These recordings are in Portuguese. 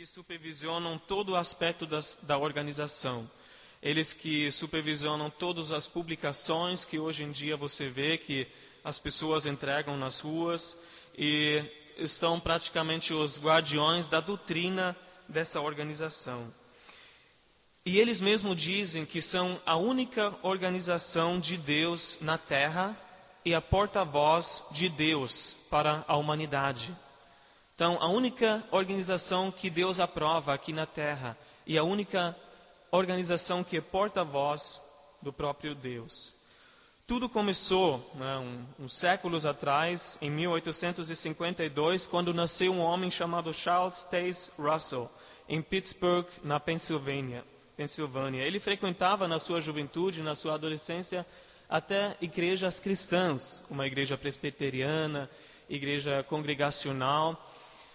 que supervisionam todo o aspecto das, da organização. Eles que supervisionam todas as publicações que hoje em dia você vê que as pessoas entregam nas ruas e estão praticamente os guardiões da doutrina dessa organização. E eles mesmos dizem que são a única organização de Deus na terra e a porta-voz de Deus para a humanidade. Então, a única organização que Deus aprova aqui na terra e a única organização que é porta-voz do próprio Deus. Tudo começou né, um, uns séculos atrás, em 1852, quando nasceu um homem chamado Charles Taze Russell, em Pittsburgh, na Pensilvânia. Pensilvânia. Ele frequentava na sua juventude, na sua adolescência, até igrejas cristãs, uma igreja presbiteriana, igreja congregacional,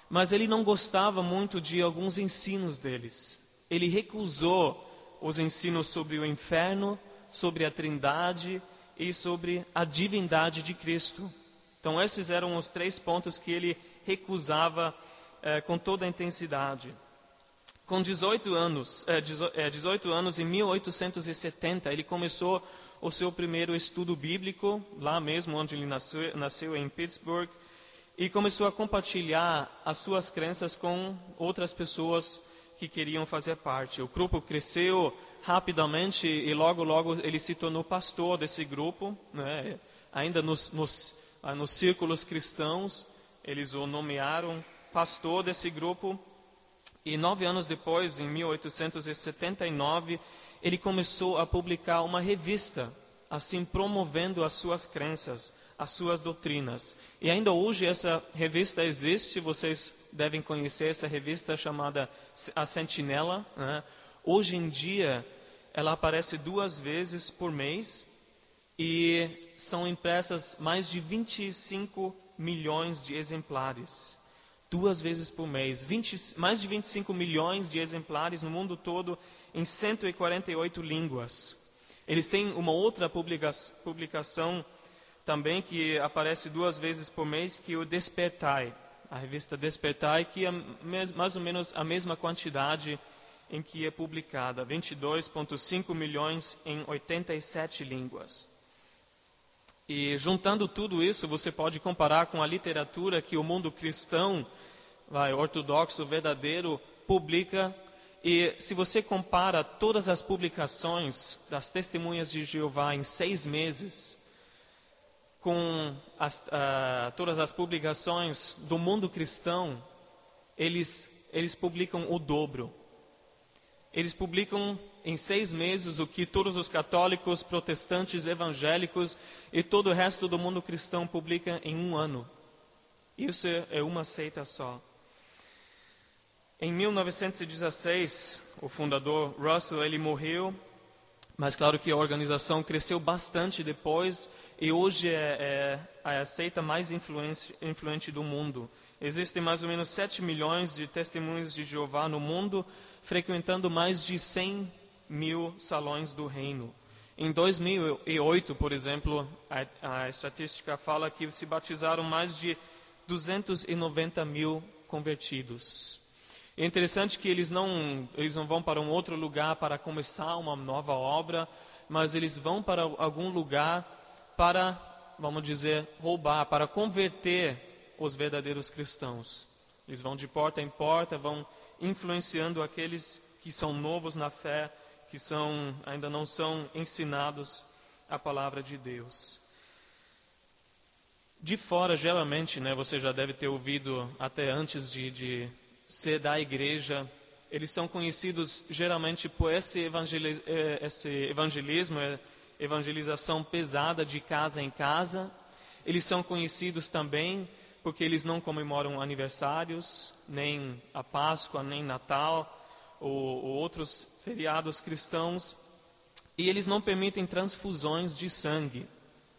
mas ele não gostava muito de alguns ensinos deles. Ele recusou os ensinos sobre o inferno, sobre a Trindade e sobre a divindade de Cristo. Então, esses eram os três pontos que ele recusava eh, com toda a intensidade. Com 18 anos, eh, 18 anos, em 1870, ele começou o seu primeiro estudo bíblico, lá mesmo onde ele nasceu, nasceu em Pittsburgh, e começou a compartilhar as suas crenças com outras pessoas que queriam fazer parte. O grupo cresceu rapidamente e logo, logo ele se tornou pastor desse grupo. Né? Ainda nos, nos, ah, nos círculos cristãos, eles o nomearam pastor desse grupo. E nove anos depois, em 1879, ele começou a publicar uma revista, assim promovendo as suas crenças, as suas doutrinas. E ainda hoje essa revista existe, vocês devem conhecer essa revista chamada A Sentinela. Né? Hoje em dia, ela aparece duas vezes por mês e são impressas mais de 25 milhões de exemplares. Duas vezes por mês. 20, mais de 25 milhões de exemplares no mundo todo, em 148 línguas. Eles têm uma outra publicação também que aparece duas vezes por mês, que é o Despertai a revista Despertai, que é mais ou menos a mesma quantidade em que é publicada, 22,5 milhões em 87 línguas. E juntando tudo isso, você pode comparar com a literatura que o mundo cristão, vai, ortodoxo, verdadeiro, publica. E se você compara todas as publicações das testemunhas de Jeová em seis meses, com as, uh, todas as publicações do mundo cristão, eles, eles publicam o dobro. Eles publicam em seis meses o que todos os católicos, protestantes, evangélicos e todo o resto do mundo cristão publica em um ano. Isso é uma seita só. Em 1916, o fundador Russell ele morreu, mas claro que a organização cresceu bastante depois e hoje é, é a seita mais influente, influente do mundo. Existem mais ou menos 7 milhões de testemunhos de Jeová no mundo, frequentando mais de 100 mil salões do reino. Em 2008, por exemplo, a, a estatística fala que se batizaram mais de 290 mil convertidos. É interessante que eles não, eles não vão para um outro lugar para começar uma nova obra, mas eles vão para algum lugar para, vamos dizer, roubar, para converter os verdadeiros cristãos. Eles vão de porta em porta, vão influenciando aqueles que são novos na fé, que são ainda não são ensinados a palavra de Deus. De fora, geralmente, né, você já deve ter ouvido até antes de, de ser da igreja, eles são conhecidos geralmente por esse, eh, esse evangelismo, eh, evangelização pesada de casa em casa. Eles são conhecidos também porque eles não comemoram aniversários, nem a Páscoa, nem Natal, ou, ou outros feriados cristãos. E eles não permitem transfusões de sangue.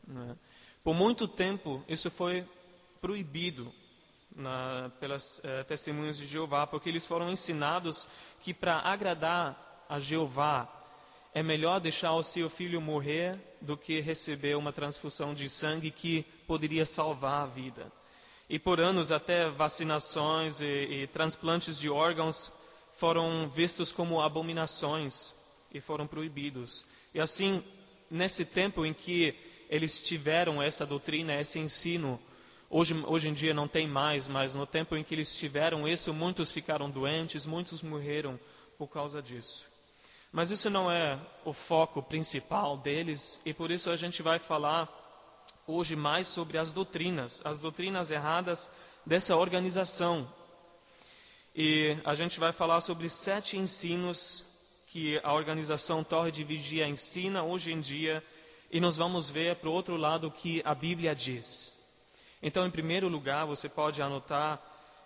Né? Por muito tempo, isso foi proibido na, pelas eh, testemunhas de Jeová, porque eles foram ensinados que para agradar a Jeová é melhor deixar o seu filho morrer do que receber uma transfusão de sangue que poderia salvar a vida. E por anos até vacinações e, e transplantes de órgãos foram vistos como abominações e foram proibidos. E assim, nesse tempo em que eles tiveram essa doutrina, esse ensino, hoje, hoje em dia não tem mais, mas no tempo em que eles tiveram isso, muitos ficaram doentes, muitos morreram por causa disso. Mas isso não é o foco principal deles, e por isso a gente vai falar hoje mais sobre as doutrinas, as doutrinas erradas dessa organização. E a gente vai falar sobre sete ensinos que a organização Torre de Vigia ensina hoje em dia, e nós vamos ver para o outro lado o que a Bíblia diz. Então, em primeiro lugar, você pode anotar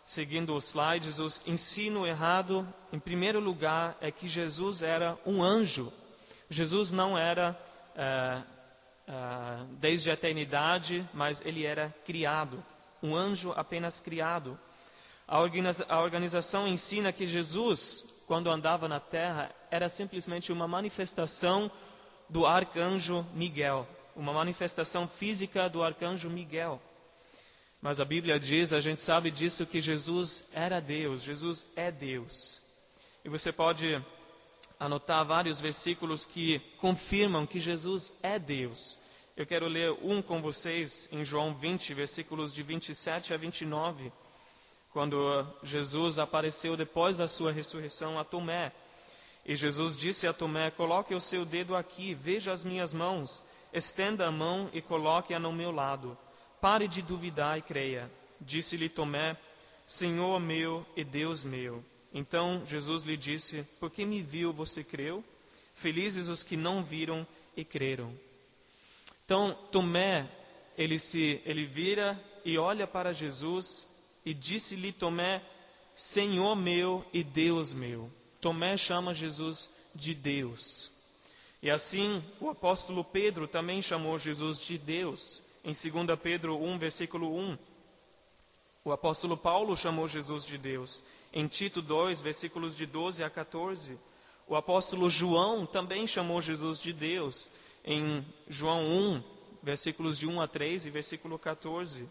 seguindo os slides, o ensino errado, em primeiro lugar, é que Jesus era um anjo. Jesus não era é, é, desde a eternidade, mas ele era criado. Um anjo apenas criado. A, organiza a organização ensina que Jesus, quando andava na terra, era simplesmente uma manifestação do arcanjo Miguel, uma manifestação física do arcanjo Miguel. Mas a Bíblia diz, a gente sabe disso, que Jesus era Deus, Jesus é Deus. E você pode anotar vários versículos que confirmam que Jesus é Deus. Eu quero ler um com vocês em João 20, versículos de 27 a 29, quando Jesus apareceu depois da sua ressurreição a Tomé. E Jesus disse a Tomé: Coloque o seu dedo aqui, veja as minhas mãos, estenda a mão e coloque-a no meu lado. Pare de duvidar e creia. Disse-lhe Tomé: Senhor meu e Deus meu. Então Jesus lhe disse: Porque me viu, você creu? Felizes os que não viram e creram. Então Tomé, ele se ele vira e olha para Jesus e disse-lhe Tomé: Senhor meu e Deus meu. Tomé chama Jesus de Deus. E assim o apóstolo Pedro também chamou Jesus de Deus em 2 Pedro 1, versículo 1. O apóstolo Paulo chamou Jesus de Deus. Em Tito 2, versículos de 12 a 14. O apóstolo João também chamou Jesus de Deus. Em João 1, versículos de 1 a 3 e versículo 14.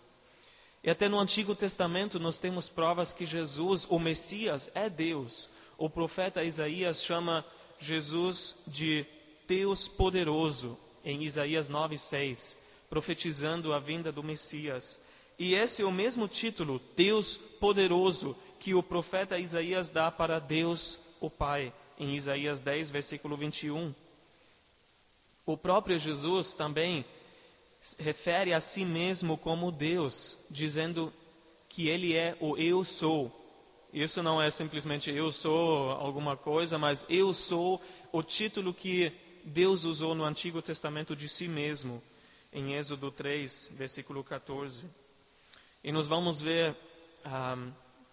E até no Antigo Testamento nós temos provas que Jesus, o Messias, é Deus. O profeta Isaías chama Jesus de Deus poderoso, em Isaías 9, 6 profetizando a vinda do Messias. E esse é o mesmo título, Deus poderoso, que o profeta Isaías dá para Deus, o Pai, em Isaías 10, versículo 21. O próprio Jesus também refere a si mesmo como Deus, dizendo que ele é o eu sou. Isso não é simplesmente eu sou alguma coisa, mas eu sou o título que Deus usou no Antigo Testamento de si mesmo em Êxodo 3, versículo 14. E nós vamos ver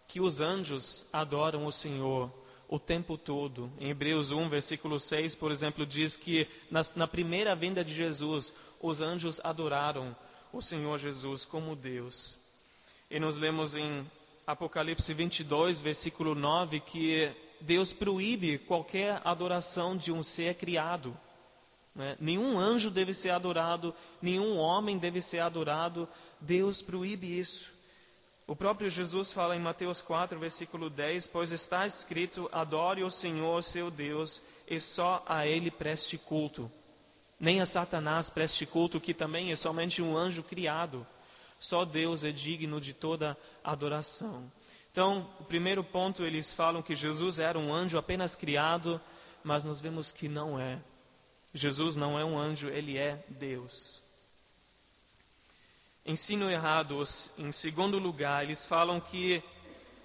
que os anjos adoram o Senhor o tempo todo. Em Hebreus 1, versículo 6, por exemplo, diz que na, na primeira vinda de Jesus, os anjos adoraram o Senhor Jesus como Deus. E nós lemos em Apocalipse 22, versículo 9, que Deus proíbe qualquer adoração de um ser criado. Né? Nenhum anjo deve ser adorado, nenhum homem deve ser adorado. Deus proíbe isso. O próprio Jesus fala em Mateus 4, versículo 10: Pois está escrito: Adore o Senhor, seu Deus, e só a Ele preste culto. Nem a Satanás preste culto, que também é somente um anjo criado. Só Deus é digno de toda adoração. Então, o primeiro ponto, eles falam que Jesus era um anjo apenas criado, mas nós vemos que não é. Jesus não é um anjo, ele é Deus. Ensino errados, em segundo lugar, eles falam que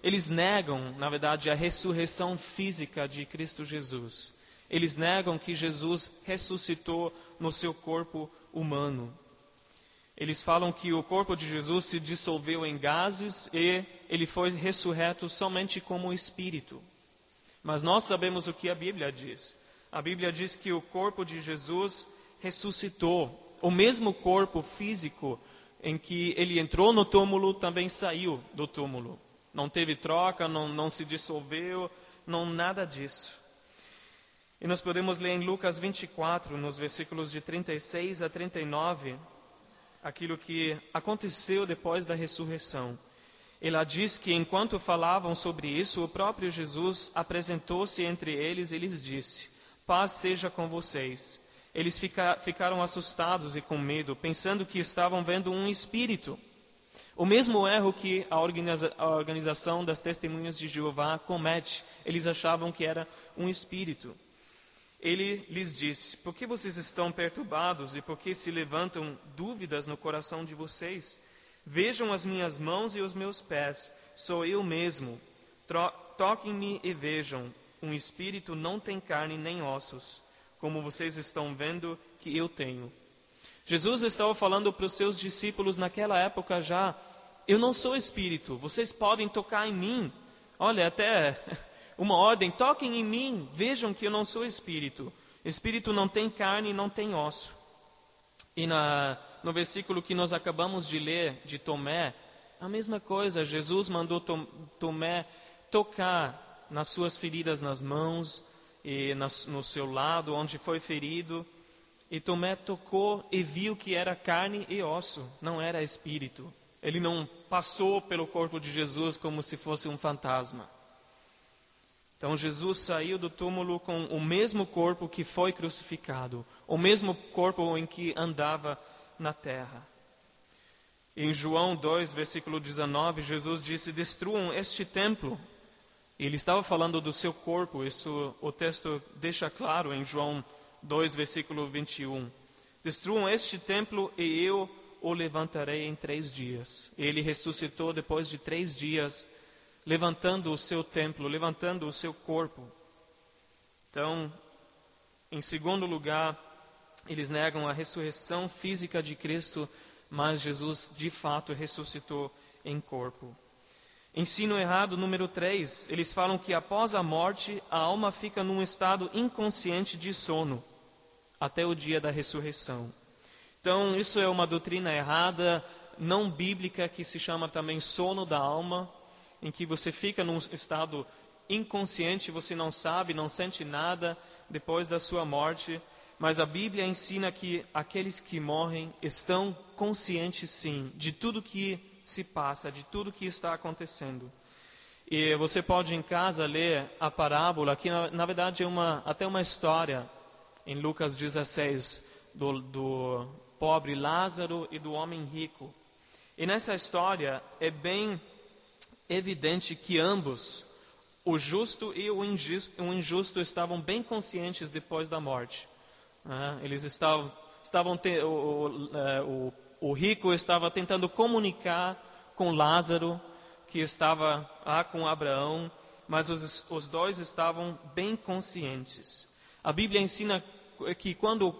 eles negam, na verdade, a ressurreição física de Cristo Jesus. Eles negam que Jesus ressuscitou no seu corpo humano. Eles falam que o corpo de Jesus se dissolveu em gases e ele foi ressurreto somente como espírito. Mas nós sabemos o que a Bíblia diz. A Bíblia diz que o corpo de Jesus ressuscitou. O mesmo corpo físico em que ele entrou no túmulo também saiu do túmulo. Não teve troca, não, não se dissolveu, não nada disso. E nós podemos ler em Lucas 24, nos versículos de 36 a 39, aquilo que aconteceu depois da ressurreição. Ela diz que enquanto falavam sobre isso, o próprio Jesus apresentou-se entre eles e lhes disse: Paz seja com vocês. Eles fica, ficaram assustados e com medo, pensando que estavam vendo um espírito. O mesmo erro que a, organiza, a organização das testemunhas de Jeová comete. Eles achavam que era um espírito. Ele lhes disse: Por que vocês estão perturbados e por que se levantam dúvidas no coração de vocês? Vejam as minhas mãos e os meus pés, sou eu mesmo. Toquem-me e vejam. Um espírito não tem carne nem ossos, como vocês estão vendo que eu tenho. Jesus estava falando para os seus discípulos naquela época já: Eu não sou espírito, vocês podem tocar em mim. Olha, até uma ordem: toquem em mim, vejam que eu não sou espírito. Espírito não tem carne e não tem osso. E na, no versículo que nós acabamos de ler, de Tomé, a mesma coisa. Jesus mandou Tomé tocar nas suas feridas nas mãos e no seu lado, onde foi ferido. E Tomé tocou e viu que era carne e osso, não era espírito. Ele não passou pelo corpo de Jesus como se fosse um fantasma. Então Jesus saiu do túmulo com o mesmo corpo que foi crucificado, o mesmo corpo em que andava na terra. Em João 2, versículo 19, Jesus disse: Destruam este templo. Ele estava falando do seu corpo, isso o texto deixa claro em João 2, versículo 21. Destruam este templo e eu o levantarei em três dias. Ele ressuscitou depois de três dias levantando o seu templo, levantando o seu corpo. Então, em segundo lugar, eles negam a ressurreição física de Cristo, mas Jesus de fato ressuscitou em corpo. Ensino errado número 3. Eles falam que após a morte, a alma fica num estado inconsciente de sono, até o dia da ressurreição. Então, isso é uma doutrina errada, não bíblica, que se chama também sono da alma em que você fica num estado inconsciente, você não sabe, não sente nada depois da sua morte, mas a Bíblia ensina que aqueles que morrem estão conscientes sim de tudo que se passa, de tudo que está acontecendo. E você pode em casa ler a parábola, que na, na verdade é uma, até uma história em Lucas 16, do, do pobre Lázaro e do homem rico. E nessa história é bem evidente que ambos, o justo e o injusto, o injusto estavam bem conscientes depois da morte. Né? Eles estavam, estavam o, o, é, o, o, rico estava tentando comunicar com Lázaro, que estava ah, com Abraão, mas os, os dois estavam bem conscientes. A Bíblia ensina que quando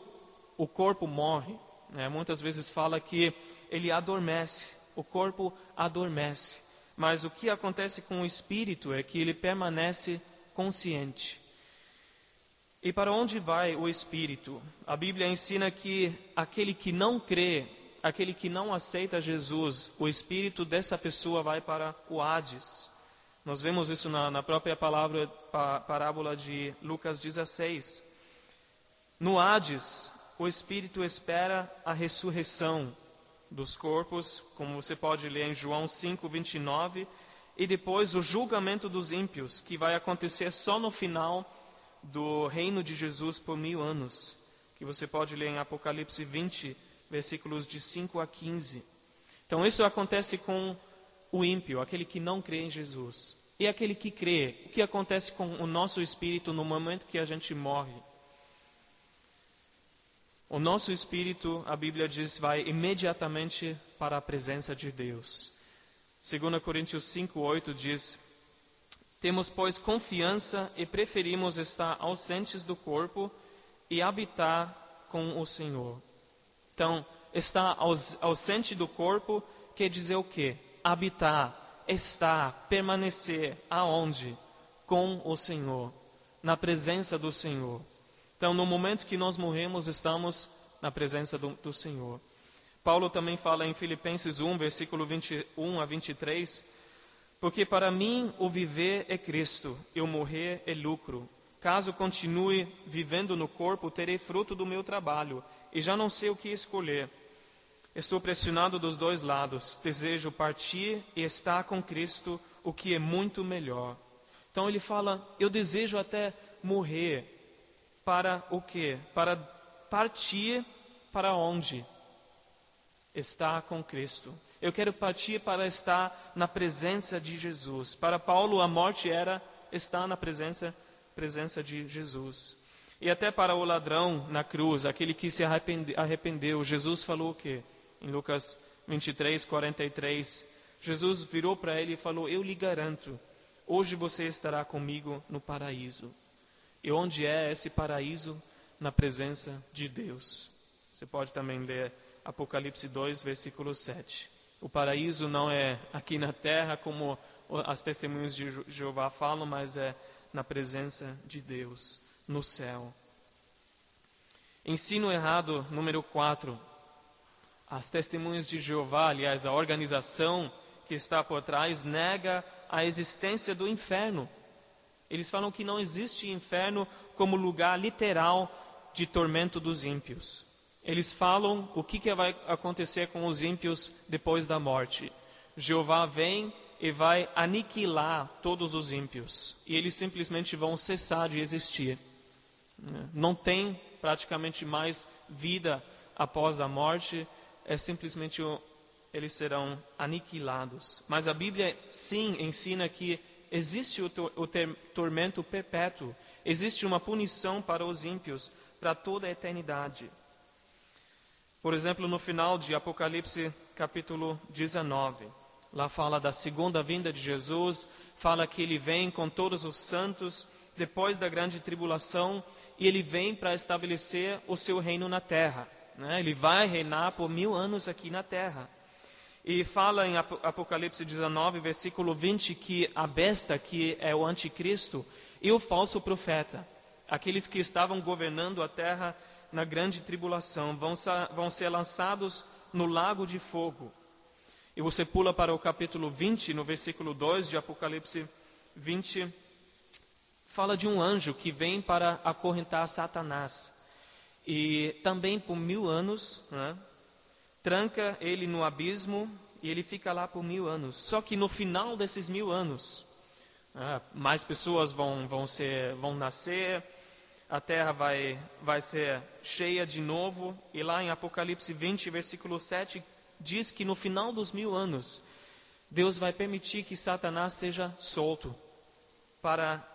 o corpo morre, né, muitas vezes fala que ele adormece, o corpo adormece. Mas o que acontece com o espírito é que ele permanece consciente. E para onde vai o espírito? A Bíblia ensina que aquele que não crê, aquele que não aceita Jesus, o espírito dessa pessoa vai para o Hades. Nós vemos isso na, na própria palavra, pa, parábola de Lucas 16. No Hades, o espírito espera a ressurreição dos corpos, como você pode ler em João 5, 29, e depois o julgamento dos ímpios, que vai acontecer só no final do reino de Jesus por mil anos, que você pode ler em Apocalipse 20, versículos de 5 a 15. Então, isso acontece com o ímpio, aquele que não crê em Jesus. E aquele que crê, o que acontece com o nosso espírito no momento que a gente morre? O nosso espírito, a Bíblia diz, vai imediatamente para a presença de Deus. 2 Coríntios 5:8 diz: Temos, pois, confiança e preferimos estar ausentes do corpo e habitar com o Senhor. Então, estar ausente do corpo quer dizer o quê? Habitar, estar, permanecer aonde? Com o Senhor, na presença do Senhor. Então, no momento que nós morremos, estamos na presença do, do Senhor. Paulo também fala em Filipenses 1, versículo 21 a 23, porque para mim o viver é Cristo, e o morrer é lucro. Caso continue vivendo no corpo, terei fruto do meu trabalho, e já não sei o que escolher. Estou pressionado dos dois lados. Desejo partir e estar com Cristo, o que é muito melhor. Então ele fala: Eu desejo até morrer. Para o quê? Para partir para onde? Estar com Cristo. Eu quero partir para estar na presença de Jesus. Para Paulo, a morte era estar na presença, presença de Jesus. E até para o ladrão na cruz, aquele que se arrependeu, Jesus falou o quê? Em Lucas 23, 43, Jesus virou para ele e falou: Eu lhe garanto, hoje você estará comigo no paraíso. E onde é esse paraíso? Na presença de Deus. Você pode também ler Apocalipse 2, versículo 7. O paraíso não é aqui na terra, como as testemunhas de Jeová falam, mas é na presença de Deus, no céu. Ensino errado número 4. As testemunhas de Jeová, aliás, a organização que está por trás, nega a existência do inferno. Eles falam que não existe inferno como lugar literal de tormento dos ímpios. Eles falam o que, que vai acontecer com os ímpios depois da morte. Jeová vem e vai aniquilar todos os ímpios. E eles simplesmente vão cessar de existir. Não tem praticamente mais vida após a morte, é simplesmente eles serão aniquilados. Mas a Bíblia sim ensina que existe o, o tormento perpétuo, existe uma punição para os ímpios para toda a eternidade. Por exemplo, no final de Apocalipse capítulo 19, lá fala da segunda vinda de Jesus, fala que ele vem com todos os santos depois da grande tribulação e ele vem para estabelecer o seu reino na terra. Né? Ele vai reinar por mil anos aqui na terra. E fala em Apocalipse 19, versículo 20, que a besta, que é o anticristo, e o falso profeta, aqueles que estavam governando a terra na grande tribulação, vão, vão ser lançados no lago de fogo. E você pula para o capítulo 20, no versículo 2 de Apocalipse 20, fala de um anjo que vem para acorrentar Satanás. E também por mil anos, né, tranca ele no abismo e ele fica lá por mil anos. Só que no final desses mil anos, né, mais pessoas vão, vão, ser, vão nascer, a terra vai, vai ser cheia de novo. E lá em Apocalipse 20, versículo 7, diz que no final dos mil anos, Deus vai permitir que Satanás seja solto para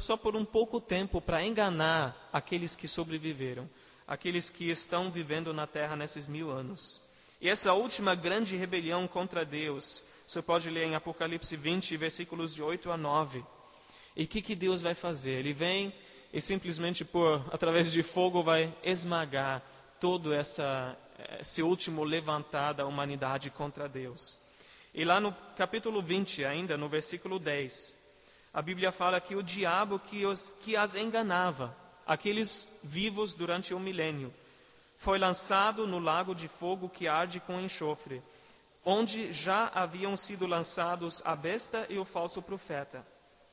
só por um pouco tempo para enganar aqueles que sobreviveram, aqueles que estão vivendo na terra nesses mil anos. E essa última grande rebelião contra Deus, você pode ler em Apocalipse 20, versículos de 8 a 9. E o que, que Deus vai fazer? Ele vem e simplesmente por através de fogo vai esmagar todo essa esse último levantar da humanidade contra Deus. E lá no capítulo 20, ainda no versículo 10, a Bíblia fala que o diabo que, os, que as enganava, aqueles vivos durante o milênio, foi lançado no lago de fogo que arde com enxofre, onde já haviam sido lançados a besta e o falso profeta.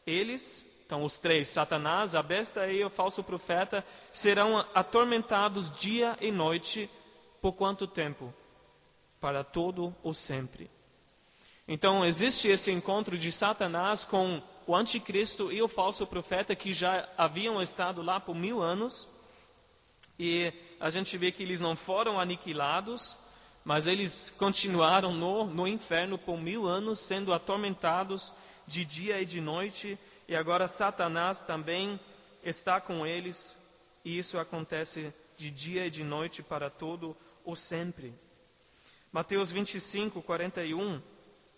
Eles então, os três, Satanás, a besta e o falso profeta, serão atormentados dia e noite. Por quanto tempo? Para todo o sempre. Então, existe esse encontro de Satanás com o anticristo e o falso profeta que já haviam estado lá por mil anos. E a gente vê que eles não foram aniquilados, mas eles continuaram no, no inferno por mil anos, sendo atormentados de dia e de noite e agora Satanás também está com eles, e isso acontece de dia e de noite para todo o sempre. Mateus 25, 41,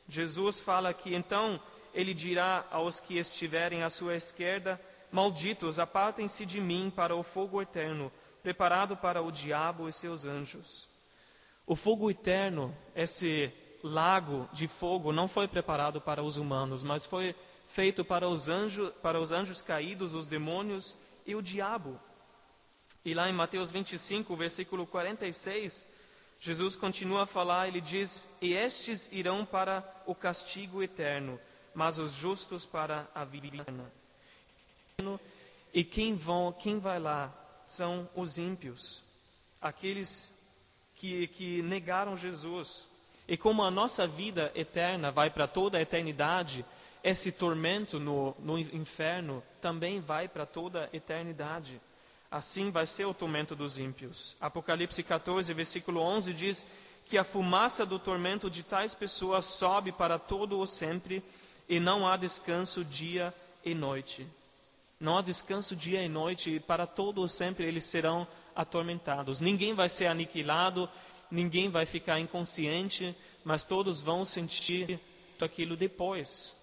Jesus fala que então ele dirá aos que estiverem à sua esquerda: Malditos, apartem-se de mim para o fogo eterno, preparado para o diabo e seus anjos. O fogo eterno, esse lago de fogo, não foi preparado para os humanos, mas foi feito para os anjos, para os anjos caídos, os demônios e o diabo. E lá em Mateus 25, versículo 46, Jesus continua a falar, ele diz: "E estes irão para o castigo eterno, mas os justos para a vida eterna." E quem vão, quem vai lá são os ímpios, aqueles que, que negaram Jesus. E como a nossa vida eterna vai para toda a eternidade, esse tormento no, no inferno também vai para toda a eternidade. Assim vai ser o tormento dos ímpios. Apocalipse 14, versículo 11 diz que a fumaça do tormento de tais pessoas sobe para todo o sempre e não há descanso dia e noite. Não há descanso dia e noite e para todo o sempre eles serão atormentados. Ninguém vai ser aniquilado, ninguém vai ficar inconsciente, mas todos vão sentir aquilo depois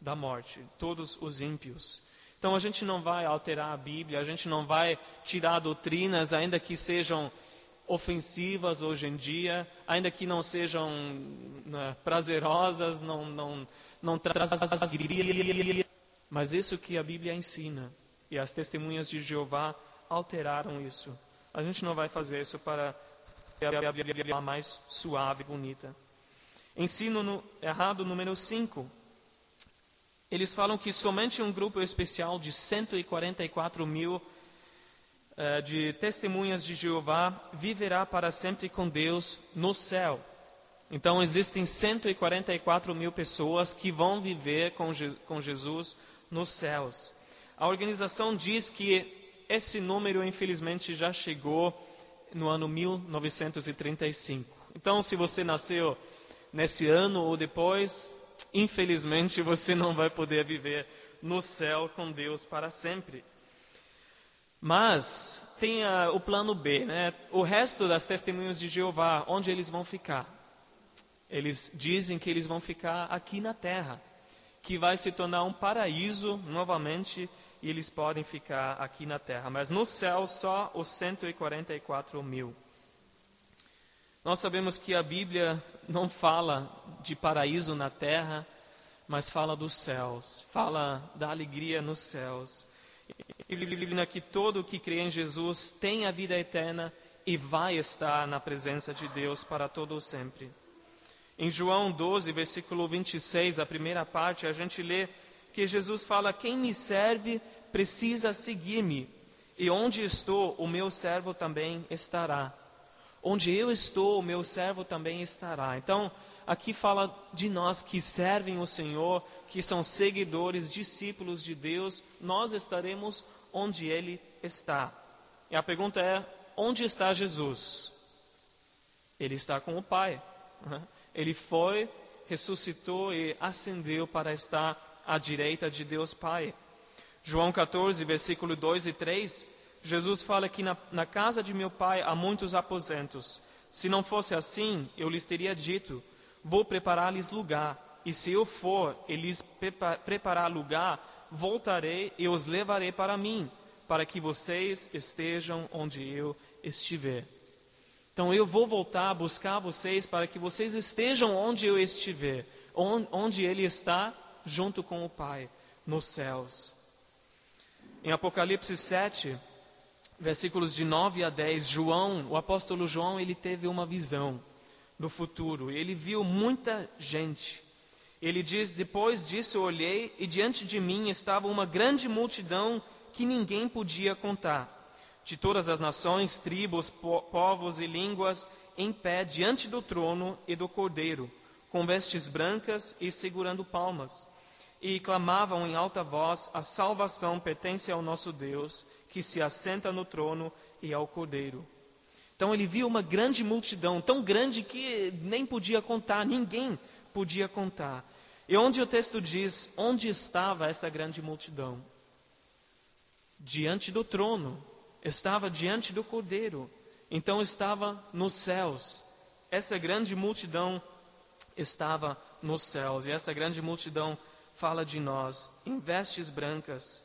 da morte, todos os ímpios. Então a gente não vai alterar a Bíblia, a gente não vai tirar doutrinas, ainda que sejam ofensivas hoje em dia, ainda que não sejam né, prazerosas, não, não, não trazem alegria. Mas isso que a Bíblia ensina, e as testemunhas de Jeová alteraram isso. A gente não vai fazer isso para a mais suave, bonita. Ensino no, errado número 5. Eles falam que somente um grupo especial de 144 mil uh, de testemunhas de Jeová viverá para sempre com Deus no céu. Então, existem 144 mil pessoas que vão viver com, Je com Jesus nos céus. A organização diz que esse número, infelizmente, já chegou no ano 1935. Então, se você nasceu nesse ano ou depois, infelizmente você não vai poder viver no céu com Deus para sempre. Mas tem o plano B, né? O resto das testemunhas de Jeová, onde eles vão ficar? Eles dizem que eles vão ficar aqui na terra, que vai se tornar um paraíso novamente e eles podem ficar aqui na terra. Mas no céu só os 144 mil. Nós sabemos que a Bíblia não fala de paraíso na terra, mas fala dos céus, fala da alegria nos céus. Bíblia que todo que crê em Jesus tem a vida eterna e vai estar na presença de Deus para todo o sempre. Em João 12, versículo 26, a primeira parte, a gente lê que Jesus fala: Quem me serve precisa seguir-me, e onde estou, o meu servo também estará. Onde eu estou, o meu servo também estará. Então, aqui fala de nós que servem o Senhor, que são seguidores, discípulos de Deus, nós estaremos onde Ele está. E a pergunta é: onde está Jesus? Ele está com o Pai. Ele foi, ressuscitou e ascendeu para estar à direita de Deus Pai. João 14, versículo 2 e 3 Jesus fala que na, na casa de meu pai há muitos aposentos. Se não fosse assim, eu lhes teria dito: Vou preparar-lhes lugar. E se eu for e lhes preparar lugar, voltarei e os levarei para mim, para que vocês estejam onde eu estiver. Então eu vou voltar a buscar vocês para que vocês estejam onde eu estiver, onde Ele está, junto com o Pai, nos céus. Em Apocalipse 7, versículos de 9 a 10, João, o apóstolo João, ele teve uma visão do futuro. Ele viu muita gente. Ele diz: Depois disso olhei e diante de mim estava uma grande multidão que ninguém podia contar, de todas as nações, tribos, po povos e línguas, em pé diante do trono e do cordeiro, com vestes brancas e segurando palmas. E clamavam em alta voz: A salvação pertence ao nosso Deus que se assenta no trono e ao cordeiro. Então ele viu uma grande multidão, tão grande que nem podia contar, ninguém podia contar. E onde o texto diz, onde estava essa grande multidão? Diante do trono, estava diante do cordeiro, então estava nos céus. Essa grande multidão estava nos céus, e essa grande multidão fala de nós, em vestes brancas,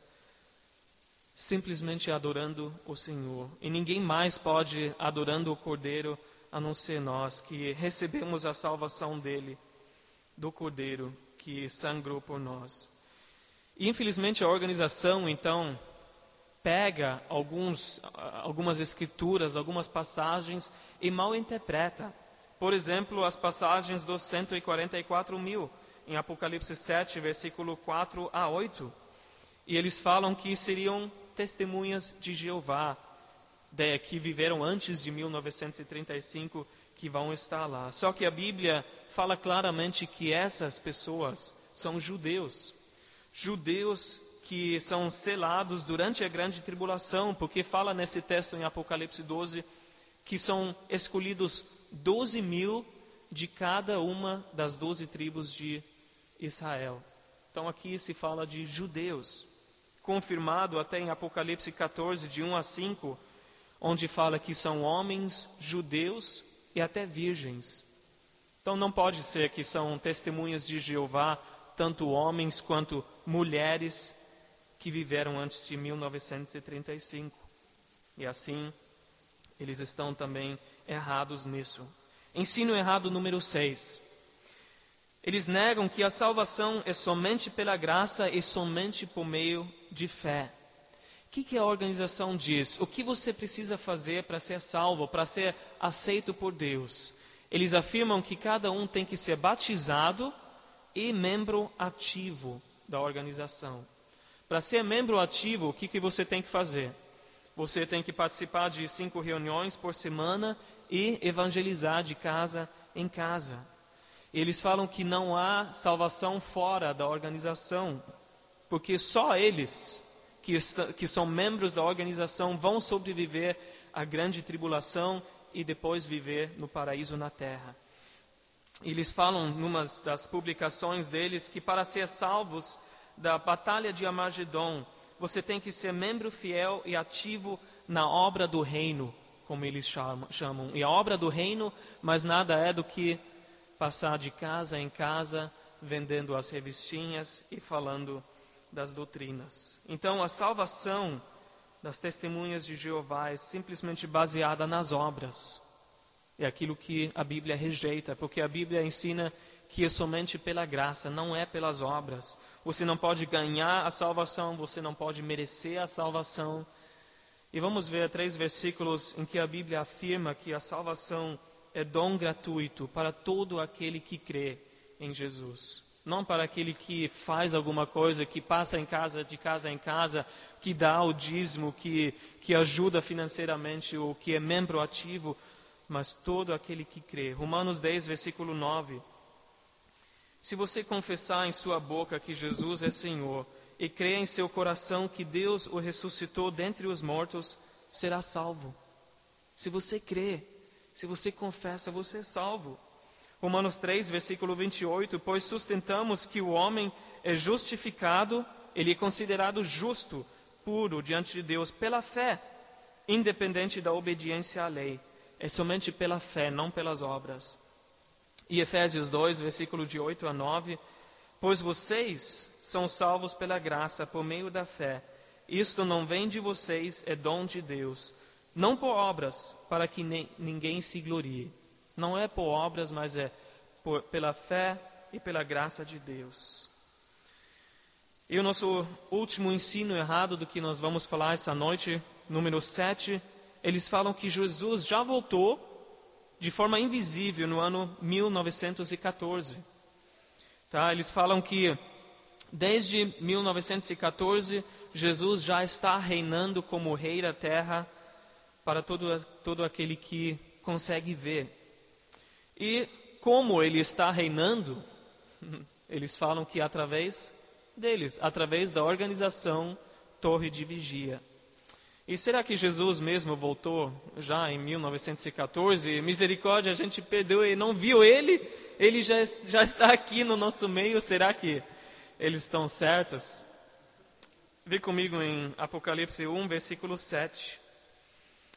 simplesmente adorando o Senhor. E ninguém mais pode adorando o Cordeiro a não ser nós, que recebemos a salvação dele, do Cordeiro que sangrou por nós. E infelizmente a organização, então, pega alguns, algumas escrituras, algumas passagens e mal interpreta. Por exemplo, as passagens dos 144 mil, em Apocalipse 7, versículo 4 a 8. E eles falam que seriam testemunhas de Jeová, de, que viveram antes de 1935, que vão estar lá. Só que a Bíblia fala claramente que essas pessoas são judeus. Judeus que são selados durante a grande tribulação, porque fala nesse texto em Apocalipse 12 que são escolhidos 12 mil de cada uma das doze tribos de Israel. Então aqui se fala de judeus, confirmado até em Apocalipse 14, de 1 a 5, onde fala que são homens judeus e até virgens. Então não pode ser que são testemunhas de Jeová, tanto homens quanto mulheres que viveram antes de 1935. E assim, eles estão também errados nisso. Ensino errado número 6. Eles negam que a salvação é somente pela graça e somente por meio de fé. O que, que a organização diz? O que você precisa fazer para ser salvo, para ser aceito por Deus? Eles afirmam que cada um tem que ser batizado e membro ativo da organização. Para ser membro ativo, o que, que você tem que fazer? Você tem que participar de cinco reuniões por semana e evangelizar de casa em casa. Eles falam que não há salvação fora da organização, porque só eles, que, que são membros da organização, vão sobreviver à grande tribulação e depois viver no paraíso na terra. Eles falam, numa das publicações deles, que para ser salvos da batalha de Amagedon, você tem que ser membro fiel e ativo na obra do reino, como eles chamam. E a obra do reino, mas nada é do que passar de casa em casa, vendendo as revistinhas e falando das doutrinas. Então, a salvação das testemunhas de Jeová é simplesmente baseada nas obras. É aquilo que a Bíblia rejeita, porque a Bíblia ensina que é somente pela graça, não é pelas obras. Você não pode ganhar a salvação, você não pode merecer a salvação. E vamos ver três versículos em que a Bíblia afirma que a salvação é dom gratuito para todo aquele que crê em Jesus. Não para aquele que faz alguma coisa, que passa em casa, de casa em casa, que dá o dízimo, que, que ajuda financeiramente ou que é membro ativo, mas todo aquele que crê. Romanos 10, versículo 9. Se você confessar em sua boca que Jesus é Senhor e crer em seu coração que Deus o ressuscitou dentre os mortos, será salvo. Se você crê, se você confessa, você é salvo. Romanos 3, versículo 28, pois sustentamos que o homem é justificado, ele é considerado justo, puro diante de Deus pela fé, independente da obediência à lei. É somente pela fé, não pelas obras. E Efésios 2, versículo de 8 a 9, pois vocês são salvos pela graça por meio da fé. Isto não vem de vocês, é dom de Deus, não por obras, para que nem, ninguém se glorie. Não é por obras, mas é por, pela fé e pela graça de Deus. E o nosso último ensino errado do que nós vamos falar essa noite, número 7, eles falam que Jesus já voltou de forma invisível no ano 1914. Tá? Eles falam que desde 1914 Jesus já está reinando como rei da terra para todo, todo aquele que consegue ver. E como ele está reinando, eles falam que através deles, através da organização Torre de Vigia. E será que Jesus mesmo voltou já em 1914? Misericórdia, a gente perdeu e não viu ele? Ele já, já está aqui no nosso meio. Será que eles estão certos? Vê comigo em Apocalipse 1, versículo 7.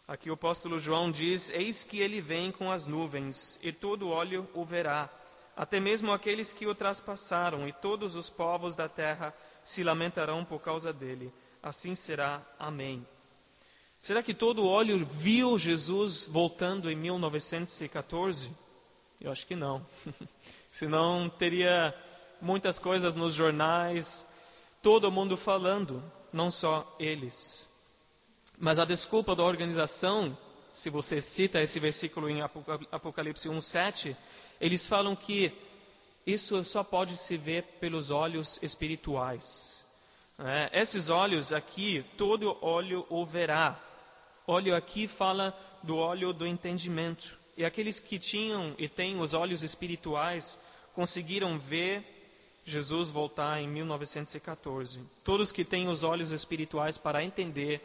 Aqui o apóstolo João diz: Eis que ele vem com as nuvens, e todo olho o verá, até mesmo aqueles que o traspassaram, e todos os povos da terra se lamentarão por causa dele. Assim será. Amém. Será que todo olho viu Jesus voltando em 1914? Eu acho que não. Senão teria muitas coisas nos jornais, todo mundo falando, não só eles. Mas a desculpa da organização, se você cita esse versículo em Apocalipse 1:7, eles falam que isso só pode se ver pelos olhos espirituais. É, esses olhos aqui, todo olho o verá. Óleo aqui fala do óleo do entendimento. E aqueles que tinham e têm os olhos espirituais conseguiram ver Jesus voltar em 1914. Todos que têm os olhos espirituais para entender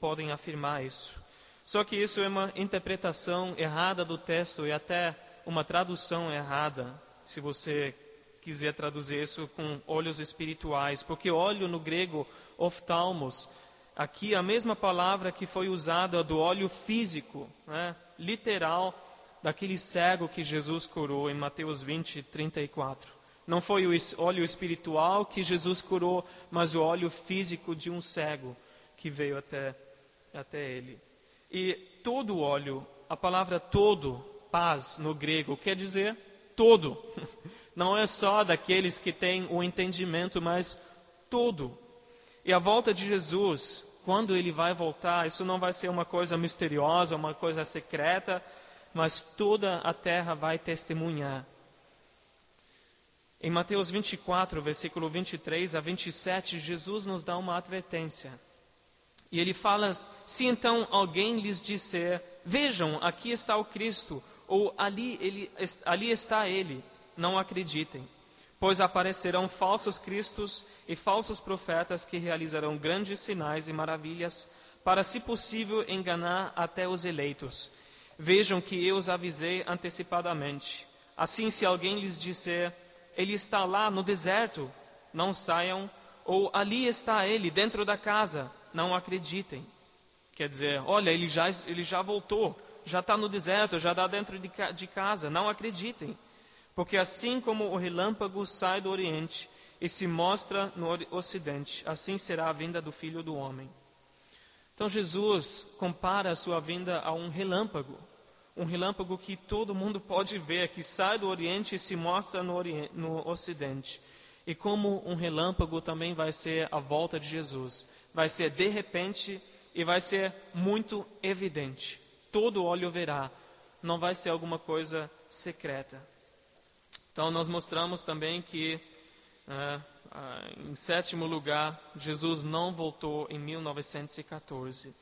podem afirmar isso. Só que isso é uma interpretação errada do texto e até uma tradução errada, se você quiser traduzir isso com olhos espirituais, porque olho no grego oftalmos, aqui a mesma palavra que foi usada do olho físico, né, literal, daquele cego que Jesus curou em Mateus 20, 34. Não foi o olho espiritual que Jesus curou, mas o olho físico de um cego que veio até, até ele. E todo óleo, a palavra todo, paz no grego, quer dizer todo. Não é só daqueles que têm o entendimento, mas todo. E a volta de Jesus, quando ele vai voltar, isso não vai ser uma coisa misteriosa, uma coisa secreta, mas toda a terra vai testemunhar. Em Mateus 24, versículo 23 a 27, Jesus nos dá uma advertência. E ele fala: se então alguém lhes disser, vejam, aqui está o Cristo, ou ali, ele, ali está ele, não acreditem. Pois aparecerão falsos cristos e falsos profetas que realizarão grandes sinais e maravilhas, para, se possível, enganar até os eleitos. Vejam que eu os avisei antecipadamente. Assim, se alguém lhes disser, ele está lá no deserto, não saiam, ou ali está ele, dentro da casa, não acreditem. Quer dizer, olha, ele já, ele já voltou, já está no deserto, já está dentro de, de casa, não acreditem. Porque assim como o relâmpago sai do Oriente e se mostra no Ocidente, assim será a vinda do Filho do Homem. Então Jesus compara a sua vinda a um relâmpago, um relâmpago que todo mundo pode ver, que sai do Oriente e se mostra no, Oriente, no Ocidente. E como um relâmpago também vai ser a volta de Jesus vai ser de repente e vai ser muito evidente. Todo olho verá, não vai ser alguma coisa secreta. Então, nós mostramos também que, uh, uh, em sétimo lugar, Jesus não voltou em 1914.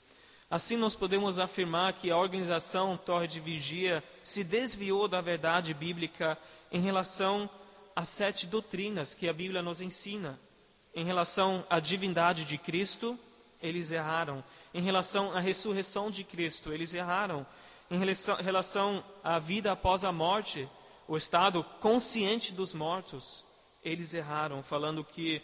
Assim, nós podemos afirmar que a organização Torre de Vigia se desviou da verdade bíblica em relação às sete doutrinas que a Bíblia nos ensina. Em relação à divindade de Cristo, eles erraram. Em relação à ressurreição de Cristo, eles erraram. Em relação à vida após a morte, o estado consciente dos mortos, eles erraram, falando que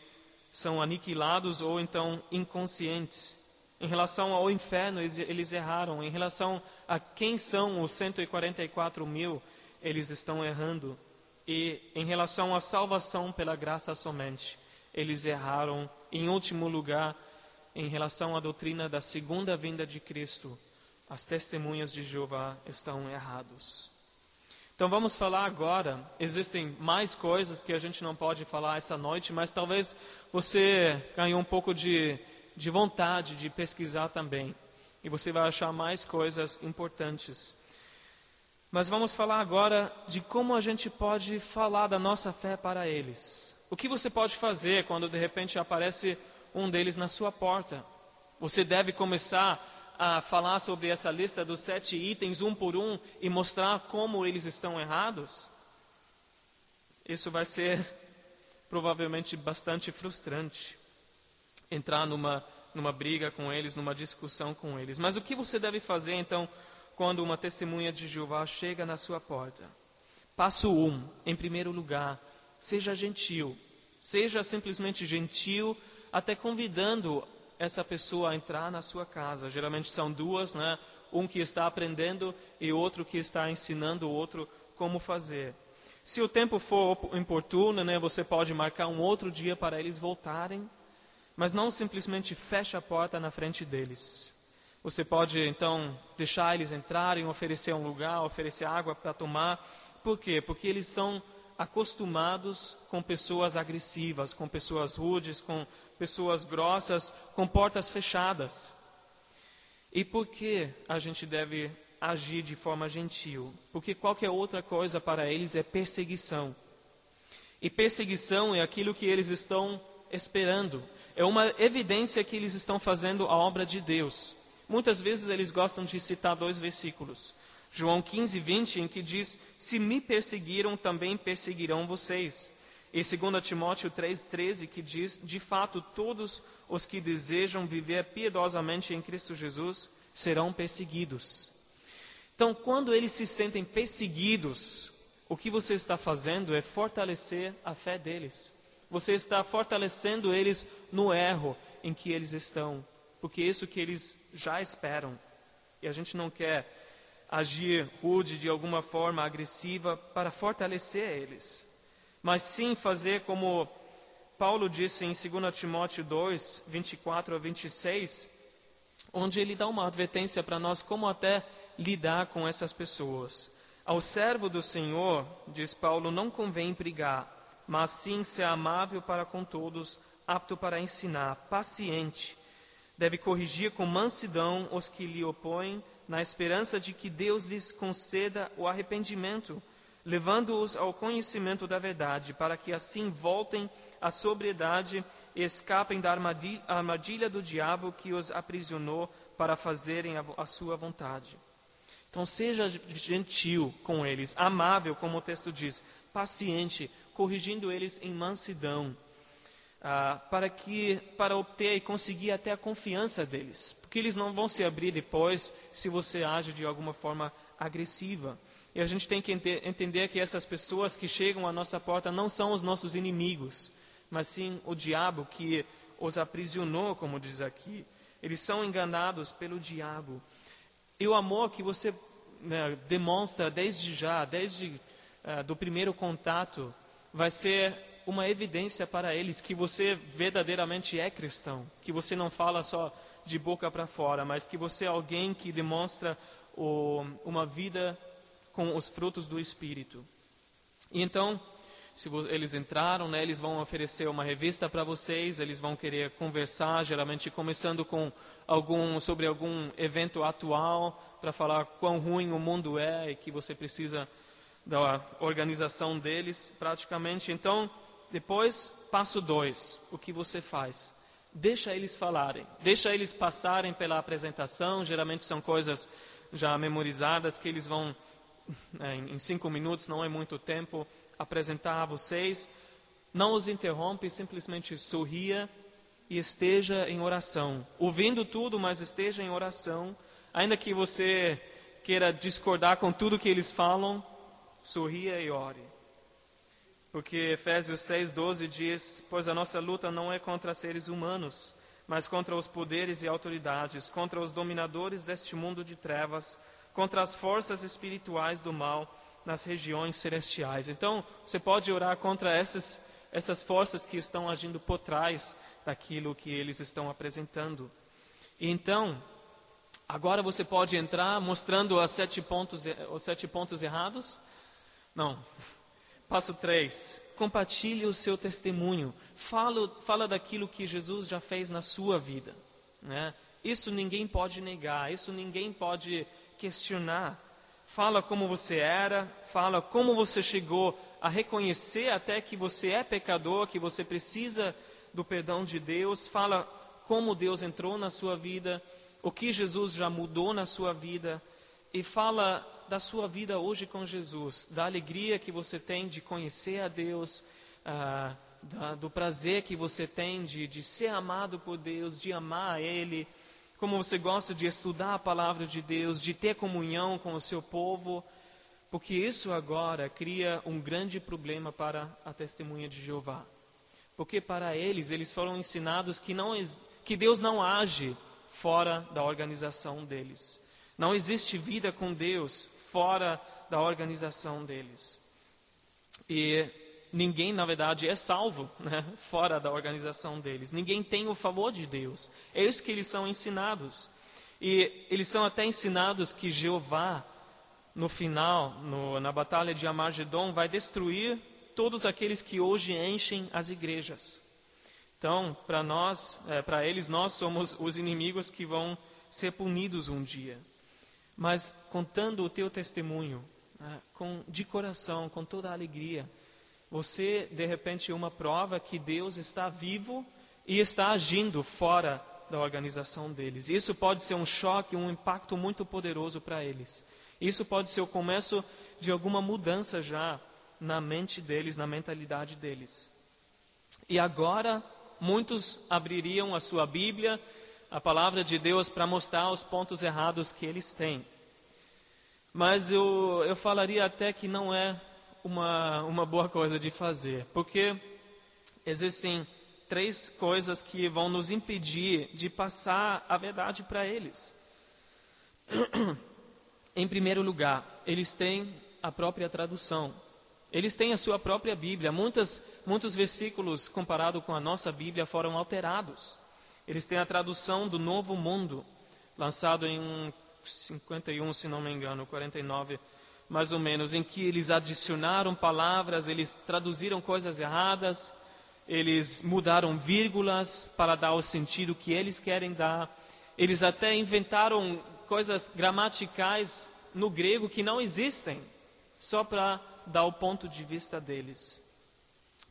são aniquilados ou então inconscientes. Em relação ao inferno, eles erraram. Em relação a quem são os 144 mil, eles estão errando. E em relação à salvação pela graça somente, eles erraram. Em último lugar, em relação à doutrina da segunda vinda de Cristo, as testemunhas de Jeová estão errados. Então vamos falar agora. Existem mais coisas que a gente não pode falar essa noite, mas talvez você ganhou um pouco de, de vontade de pesquisar também. E você vai achar mais coisas importantes. Mas vamos falar agora de como a gente pode falar da nossa fé para eles. O que você pode fazer quando de repente aparece um deles na sua porta? Você deve começar a falar sobre essa lista dos sete itens, um por um, e mostrar como eles estão errados? Isso vai ser provavelmente bastante frustrante. Entrar numa, numa briga com eles, numa discussão com eles. Mas o que você deve fazer então quando uma testemunha de Jeová chega na sua porta? Passo um, em primeiro lugar, Seja gentil. Seja simplesmente gentil, até convidando essa pessoa a entrar na sua casa. Geralmente são duas, né? Um que está aprendendo e outro que está ensinando o outro como fazer. Se o tempo for importuno, né, você pode marcar um outro dia para eles voltarem, mas não simplesmente feche a porta na frente deles. Você pode então deixar eles entrarem, oferecer um lugar, oferecer água para tomar. Por quê? Porque eles são acostumados com pessoas agressivas, com pessoas rudes, com pessoas grossas, com portas fechadas. E por que a gente deve agir de forma gentil? Porque qualquer outra coisa para eles é perseguição. E perseguição é aquilo que eles estão esperando. É uma evidência que eles estão fazendo a obra de Deus. Muitas vezes eles gostam de citar dois versículos. João 15, 20, em que diz: Se me perseguiram, também perseguirão vocês. E 2 Timóteo 3, 13, que diz: De fato, todos os que desejam viver piedosamente em Cristo Jesus serão perseguidos. Então, quando eles se sentem perseguidos, o que você está fazendo é fortalecer a fé deles. Você está fortalecendo eles no erro em que eles estão, porque é isso que eles já esperam. E a gente não quer agir rude de alguma forma agressiva para fortalecer eles, mas sim fazer como Paulo disse em 2 Timóteo 2, 24 a 26, onde ele dá uma advertência para nós como até lidar com essas pessoas. Ao servo do Senhor, diz Paulo, não convém brigar, mas sim ser amável para com todos, apto para ensinar, paciente. Deve corrigir com mansidão os que lhe opõem, na esperança de que Deus lhes conceda o arrependimento, levando-os ao conhecimento da verdade, para que assim voltem à sobriedade e escapem da armadilha do diabo que os aprisionou para fazerem a, sua vontade. Então seja gentil com eles, amável, como o texto diz, paciente, corrigindo eles em mansidão, ah, para que para obter e conseguir até a confiança deles, porque eles não vão se abrir depois se você age de alguma forma agressiva. E a gente tem que ente entender que essas pessoas que chegam à nossa porta não são os nossos inimigos, mas sim o diabo que os aprisionou, como diz aqui. Eles são enganados pelo diabo. E o amor que você né, demonstra desde já, desde uh, do primeiro contato, vai ser uma evidência para eles que você verdadeiramente é cristão, que você não fala só de boca para fora, mas que você é alguém que demonstra o, uma vida com os frutos do Espírito. E então, se eles entraram, né, eles vão oferecer uma revista para vocês, eles vão querer conversar, geralmente começando com algum, sobre algum evento atual, para falar quão ruim o mundo é e que você precisa da organização deles, praticamente. Então, depois, passo dois, o que você faz? Deixa eles falarem, deixa eles passarem pela apresentação, geralmente são coisas já memorizadas que eles vão, em cinco minutos, não é muito tempo, apresentar a vocês. Não os interrompe, simplesmente sorria e esteja em oração. Ouvindo tudo, mas esteja em oração. Ainda que você queira discordar com tudo que eles falam, sorria e ore. Porque Efésios 6,12 diz: Pois a nossa luta não é contra seres humanos, mas contra os poderes e autoridades, contra os dominadores deste mundo de trevas, contra as forças espirituais do mal nas regiões celestiais. Então, você pode orar contra essas, essas forças que estão agindo por trás daquilo que eles estão apresentando. E então, agora você pode entrar mostrando os sete pontos, os sete pontos errados? Não. Passo 3. Compartilhe o seu testemunho. Fala, fala daquilo que Jesus já fez na sua vida. Né? Isso ninguém pode negar, isso ninguém pode questionar. Fala como você era, fala como você chegou a reconhecer até que você é pecador, que você precisa do perdão de Deus, fala como Deus entrou na sua vida, o que Jesus já mudou na sua vida, e fala da sua vida hoje com Jesus, da alegria que você tem de conhecer a Deus, ah, da, do prazer que você tem de, de ser amado por Deus, de amar a Ele, como você gosta de estudar a palavra de Deus, de ter comunhão com o seu povo, porque isso agora cria um grande problema para a testemunha de Jeová. Porque para eles, eles foram ensinados que, não, que Deus não age fora da organização deles. Não existe vida com Deus fora da organização deles. E ninguém, na verdade, é salvo né, fora da organização deles. Ninguém tem o favor de Deus. É isso que eles são ensinados. E eles são até ensinados que Jeová, no final, no, na batalha de Amagedon, vai destruir todos aqueles que hoje enchem as igrejas. Então, para nós, é, para eles, nós somos os inimigos que vão ser punidos um dia. Mas contando o teu testemunho, né, com, de coração, com toda a alegria, você, de repente, uma prova que Deus está vivo e está agindo fora da organização deles. Isso pode ser um choque, um impacto muito poderoso para eles. Isso pode ser o começo de alguma mudança já na mente deles, na mentalidade deles. E agora, muitos abririam a sua Bíblia, a palavra de Deus, para mostrar os pontos errados que eles têm. Mas eu, eu falaria até que não é uma, uma boa coisa de fazer, porque existem três coisas que vão nos impedir de passar a verdade para eles. em primeiro lugar, eles têm a própria tradução. Eles têm a sua própria Bíblia. Muitas, muitos versículos, comparado com a nossa Bíblia, foram alterados. Eles têm a tradução do Novo Mundo, lançado em 51, se não me engano, 49, mais ou menos, em que eles adicionaram palavras, eles traduziram coisas erradas, eles mudaram vírgulas para dar o sentido que eles querem dar. Eles até inventaram coisas gramaticais no grego que não existem, só para dar o ponto de vista deles.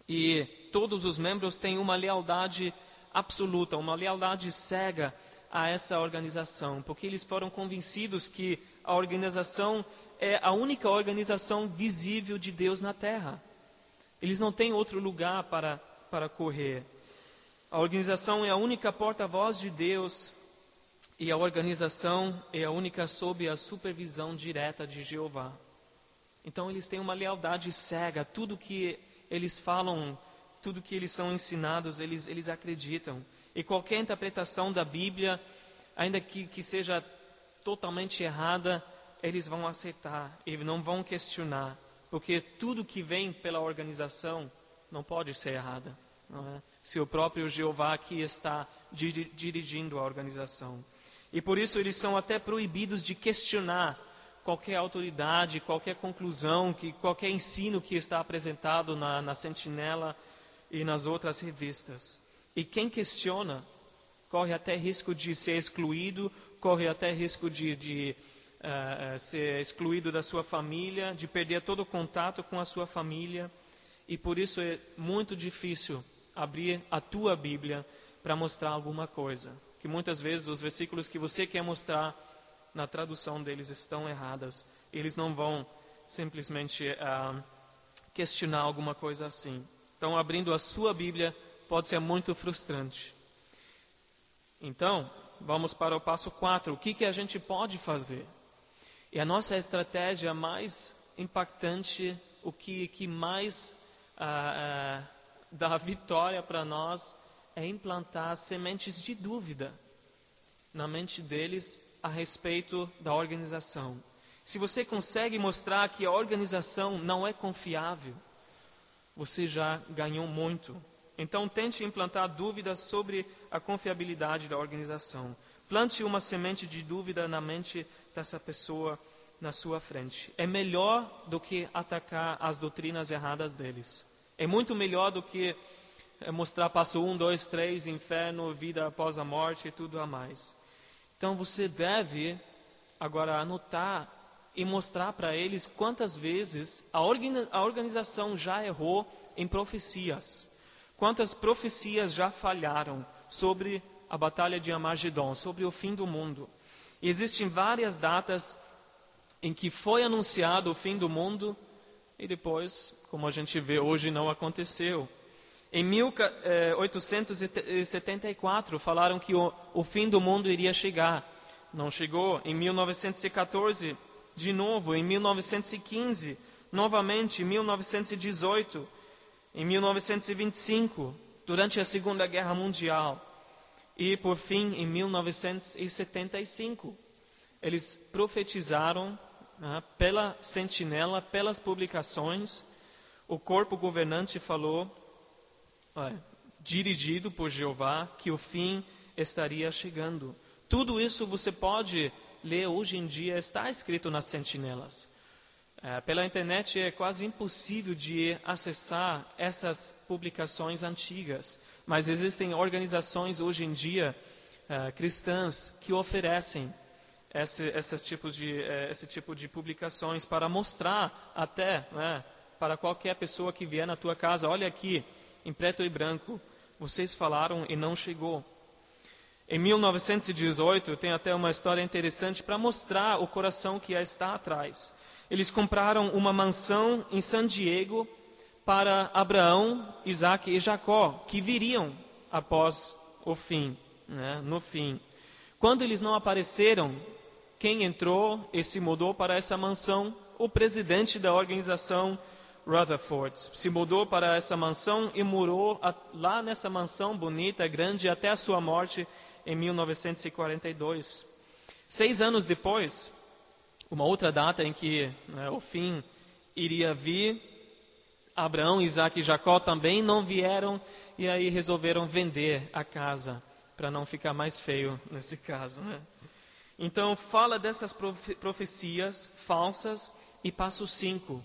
E todos os membros têm uma lealdade absoluta, uma lealdade cega a essa organização, porque eles foram convencidos que a organização é a única organização visível de Deus na Terra. Eles não têm outro lugar para, para correr. A organização é a única porta-voz de Deus e a organização é a única sob a supervisão direta de Jeová. Então eles têm uma lealdade cega, tudo que eles falam, tudo que eles são ensinados, eles, eles acreditam. E qualquer interpretação da Bíblia, ainda que, que seja totalmente errada, eles vão aceitar e não vão questionar, porque tudo que vem pela organização não pode ser errada. É? Se o próprio Jeová aqui está dirigindo a organização. E por isso eles são até proibidos de questionar qualquer autoridade, qualquer conclusão, que qualquer ensino que está apresentado na, na Sentinela e nas outras revistas. E quem questiona corre até risco de ser excluído, corre até risco de, de uh, ser excluído da sua família, de perder todo o contato com a sua família. E por isso é muito difícil abrir a tua Bíblia para mostrar alguma coisa. Que muitas vezes os versículos que você quer mostrar na tradução deles estão erradas. Eles não vão simplesmente uh, questionar alguma coisa assim. Então, abrindo a sua Bíblia pode ser muito frustrante. Então, vamos para o passo 4. O que, que a gente pode fazer? E a nossa estratégia mais impactante, o que, que mais uh, uh, dá vitória para nós, é implantar sementes de dúvida na mente deles a respeito da organização. Se você consegue mostrar que a organização não é confiável, você já ganhou muito. Então, tente implantar dúvidas sobre a confiabilidade da organização. Plante uma semente de dúvida na mente dessa pessoa na sua frente. É melhor do que atacar as doutrinas erradas deles. É muito melhor do que eh, mostrar passo um, dois, três, inferno, vida após a morte e tudo a mais. Então você deve agora anotar e mostrar para eles quantas vezes a organização já errou em profecias. Quantas profecias já falharam sobre a batalha de Amagedon, sobre o fim do mundo. E existem várias datas em que foi anunciado o fim do mundo e depois, como a gente vê hoje, não aconteceu. Em 1874, eh, falaram que o, o fim do mundo iria chegar. Não chegou. Em 1914, de novo. Em 1915, novamente. Em 1918, em 1925, durante a Segunda Guerra Mundial. E, por fim, em 1975. Eles profetizaram né, pela sentinela, pelas publicações. O corpo governante falou dirigido por Jeová, que o fim estaria chegando. Tudo isso você pode ler hoje em dia, está escrito nas sentinelas. É, pela internet é quase impossível de acessar essas publicações antigas, mas existem organizações hoje em dia é, cristãs que oferecem esse, esses tipos de, é, esse tipo de publicações para mostrar até né, para qualquer pessoa que vier na tua casa, olha aqui, em preto e branco, vocês falaram e não chegou. Em 1918, tem até uma história interessante para mostrar o coração que está atrás. Eles compraram uma mansão em San Diego para Abraão, Isaac e Jacó, que viriam após o fim, né, no fim. Quando eles não apareceram, quem entrou e se mudou para essa mansão? O presidente da organização Rutherford. Se mudou para essa mansão e morou lá nessa mansão bonita, grande, até a sua morte em 1942. Seis anos depois, uma outra data em que né, o fim iria vir, Abraão, Isaac e Jacó também não vieram e aí resolveram vender a casa para não ficar mais feio nesse caso. Né? Então, fala dessas profecias falsas e passo 5.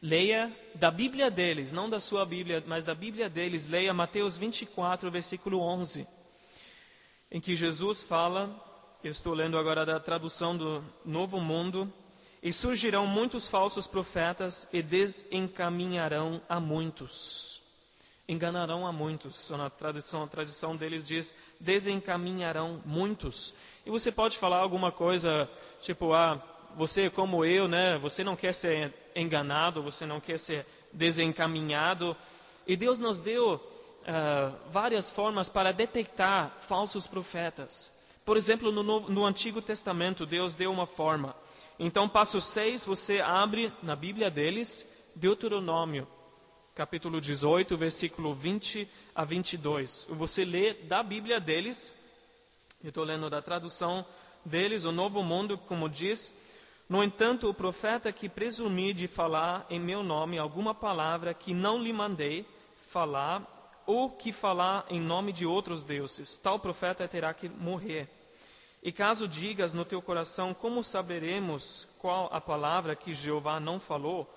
Leia da Bíblia deles, não da sua Bíblia, mas da Bíblia deles, leia Mateus 24, versículo 11 em que Jesus fala, eu estou lendo agora da tradução do Novo Mundo, e surgirão muitos falsos profetas e desencaminharão a muitos. Enganarão a muitos. Na tradição, a tradição deles diz desencaminharão muitos. E você pode falar alguma coisa tipo, ah, você como eu, né? Você não quer ser enganado, você não quer ser desencaminhado. E Deus nos deu uh, várias formas para detectar falsos profetas. Por exemplo, no, no Antigo Testamento, Deus deu uma forma. Então, passo 6, você abre na Bíblia deles, Deuteronômio, capítulo 18, versículo 20 a 22. Você lê da Bíblia deles, eu estou lendo da tradução deles, o Novo Mundo, como diz. No entanto, o profeta que presumir de falar em meu nome alguma palavra que não lhe mandei falar, ou que falar em nome de outros deuses, tal profeta terá que morrer. E caso digas no teu coração, como saberemos qual a palavra que Jeová não falou?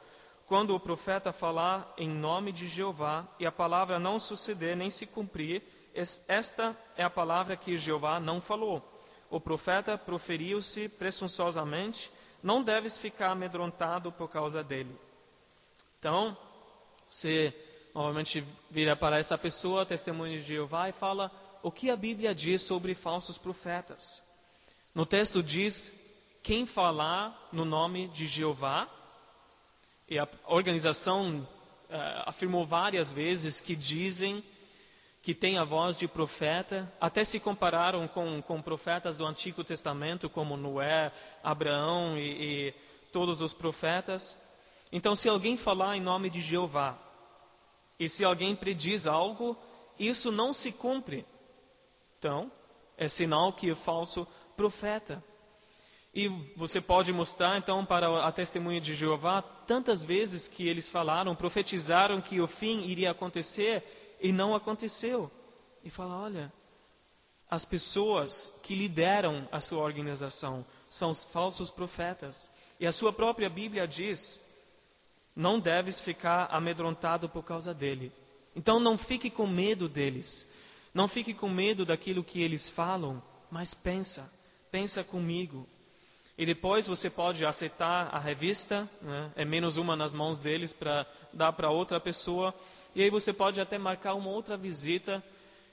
Quando o profeta falar em nome de Jeová e a palavra não suceder nem se cumprir, esta é a palavra que Jeová não falou. O profeta proferiu-se presunçosamente, não deves ficar amedrontado por causa dele. Então, você Normalmente vira para essa pessoa, testemunho de Jeová, e fala o que a Bíblia diz sobre falsos profetas. No texto diz quem falar no nome de Jeová, e a organização uh, afirmou várias vezes que dizem que tem a voz de profeta, até se compararam com, com profetas do Antigo Testamento, como Noé, Abraão e, e todos os profetas. Então, se alguém falar em nome de Jeová, e se alguém prediz algo, isso não se cumpre. Então, é sinal que é falso profeta. E você pode mostrar então para a testemunha de Jeová tantas vezes que eles falaram, profetizaram que o fim iria acontecer e não aconteceu. E fala, olha, as pessoas que lideram a sua organização são os falsos profetas. E a sua própria Bíblia diz não deves ficar amedrontado por causa dele. Então não fique com medo deles. Não fique com medo daquilo que eles falam, mas pensa, pensa comigo. E depois você pode aceitar a revista, né? é menos uma nas mãos deles para dar para outra pessoa. E aí você pode até marcar uma outra visita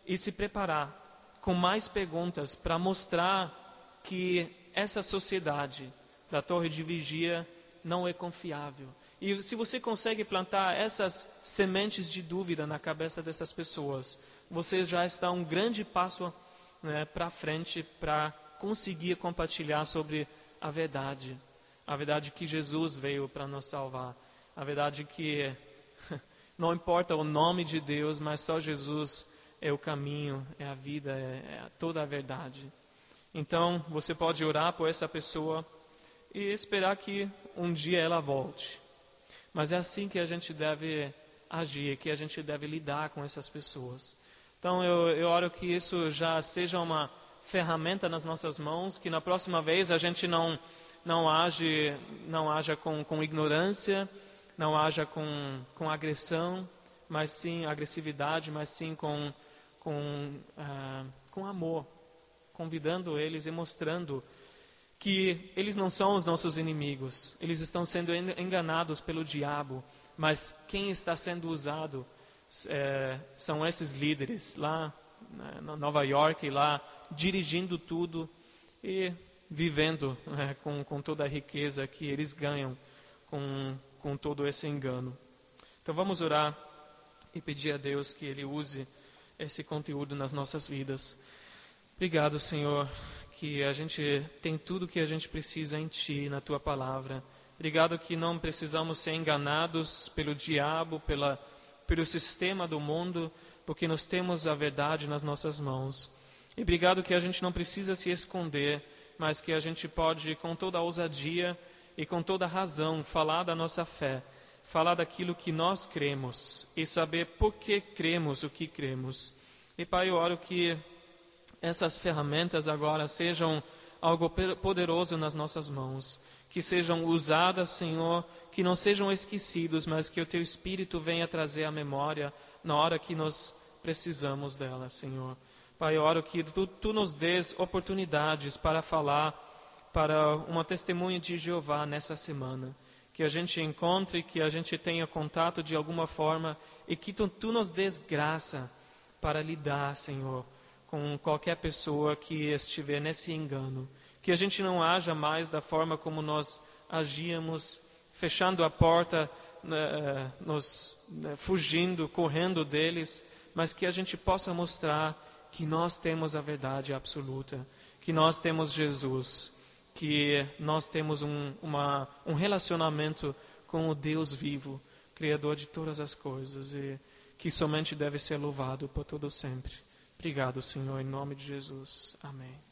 e se preparar com mais perguntas para mostrar que essa sociedade da torre de vigia não é confiável e se você consegue plantar essas sementes de dúvida na cabeça dessas pessoas, você já está um grande passo né, para frente para conseguir compartilhar sobre a verdade. A verdade que Jesus veio para nos salvar. A verdade que não importa o nome de Deus, mas só Jesus é o caminho, é a vida, é, é toda a verdade. Então, você pode orar por essa pessoa e esperar que um dia ela volte. Mas é assim que a gente deve agir, que a gente deve lidar com essas pessoas. Então eu, eu oro que isso já seja uma ferramenta nas nossas mãos, que na próxima vez a gente não não age não haja com, com ignorância, não haja com, com agressão, mas sim agressividade, mas sim com com uh, com amor, convidando eles e mostrando que eles não são os nossos inimigos, eles estão sendo enganados pelo diabo, mas quem está sendo usado é, são esses líderes lá na Nova York, lá dirigindo tudo e vivendo né, com, com toda a riqueza que eles ganham com, com todo esse engano. Então vamos orar e pedir a Deus que Ele use esse conteúdo nas nossas vidas. Obrigado, Senhor, que a gente tem tudo que a gente precisa em Ti, na Tua palavra. Obrigado que não precisamos ser enganados pelo diabo, pela, pelo sistema do mundo, porque nós temos a verdade nas nossas mãos. E obrigado que a gente não precisa se esconder, mas que a gente pode, com toda a ousadia e com toda a razão, falar da nossa fé, falar daquilo que nós cremos e saber por que cremos o que cremos. E Pai, eu oro que essas ferramentas agora sejam algo poderoso nas nossas mãos, que sejam usadas, Senhor, que não sejam esquecidos, mas que o Teu Espírito venha trazer a memória na hora que nós precisamos dela, Senhor. Pai, eu oro que tu, tu nos dês oportunidades para falar para uma testemunha de Jeová nessa semana. Que a gente encontre, que a gente tenha contato de alguma forma e que tu, tu nos dês graça para lidar, Senhor, com qualquer pessoa que estiver nesse engano. Que a gente não haja mais da forma como nós agíamos, fechando a porta, né, nos, né, fugindo, correndo deles, mas que a gente possa mostrar que nós temos a verdade absoluta, que nós temos Jesus, que nós temos um, uma, um relacionamento com o Deus vivo, Criador de todas as coisas, e que somente deve ser louvado por todo sempre. Obrigado, Senhor, em nome de Jesus. Amém.